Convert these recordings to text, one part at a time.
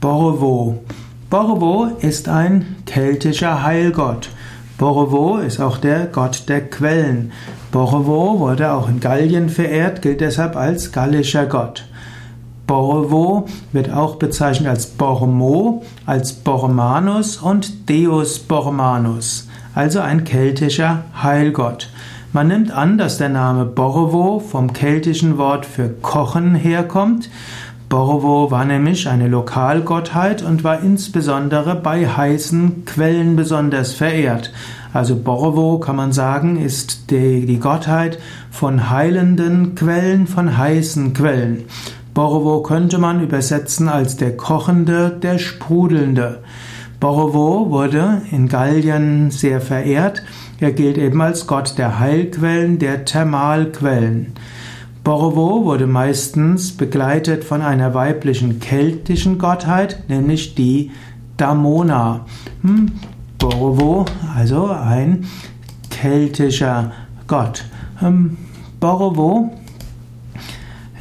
Borovo. Borovo ist ein keltischer Heilgott. Borovo ist auch der Gott der Quellen. Borovo wurde auch in Gallien verehrt, gilt deshalb als gallischer Gott. Borovo wird auch bezeichnet als Bormo, als Bormanus und Deus Bormanus, also ein keltischer Heilgott. Man nimmt an, dass der Name Borovo vom keltischen Wort für Kochen herkommt. Borovo war nämlich eine Lokalgottheit und war insbesondere bei heißen Quellen besonders verehrt. Also Borovo kann man sagen, ist die, die Gottheit von heilenden Quellen, von heißen Quellen. Borovo könnte man übersetzen als der Kochende, der Sprudelnde. Borovo wurde in Gallien sehr verehrt. Er gilt eben als Gott der Heilquellen, der Thermalquellen. Borovo wurde meistens begleitet von einer weiblichen keltischen Gottheit, nämlich die Damona. Hm, Borovo, also ein keltischer Gott. Hm, Borovo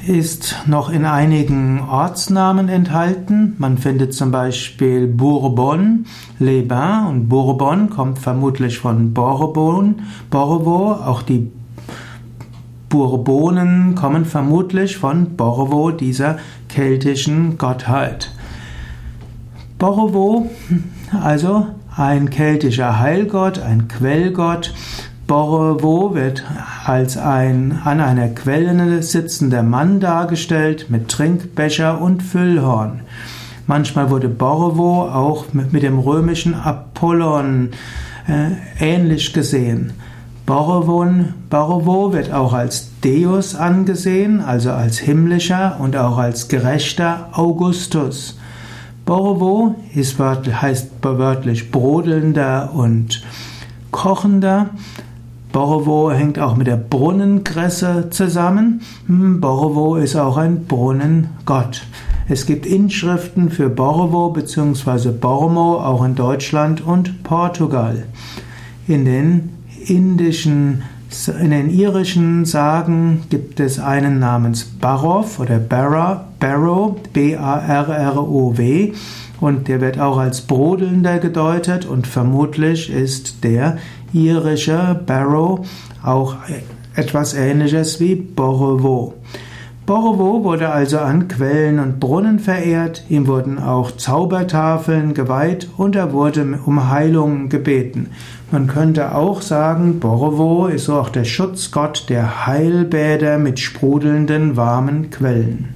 ist noch in einigen Ortsnamen enthalten. Man findet zum Beispiel Bourbon, Les Bains und Bourbon kommt vermutlich von Bourbon, Borvo. Auch die Bourbonen kommen vermutlich von Borvo, dieser keltischen Gottheit. Borvo, also ein keltischer Heilgott, ein Quellgott, Borovo wird als ein an einer Quelle sitzender Mann dargestellt mit Trinkbecher und Füllhorn. Manchmal wurde Borovo auch mit, mit dem römischen Apollon äh, ähnlich gesehen. Borovon, Borovo wird auch als Deus angesehen, also als himmlischer und auch als gerechter Augustus. Borovo ist, heißt wörtlich brodelnder und kochender. Borovo hängt auch mit der Brunnenkresse zusammen. Hm, Borovo ist auch ein Brunnengott. Es gibt Inschriften für Borovo bzw. Bormo auch in Deutschland und Portugal. In den indischen, in den irischen Sagen gibt es einen namens Barov oder Barra, Barrow, B-A-R-R-O-W und der wird auch als brodelnder gedeutet und vermutlich ist der irische Barrow auch etwas ähnliches wie Borovo. Borovo wurde also an Quellen und Brunnen verehrt, ihm wurden auch Zaubertafeln geweiht und er wurde um Heilung gebeten. Man könnte auch sagen, Borovo ist auch der Schutzgott der Heilbäder mit sprudelnden warmen Quellen.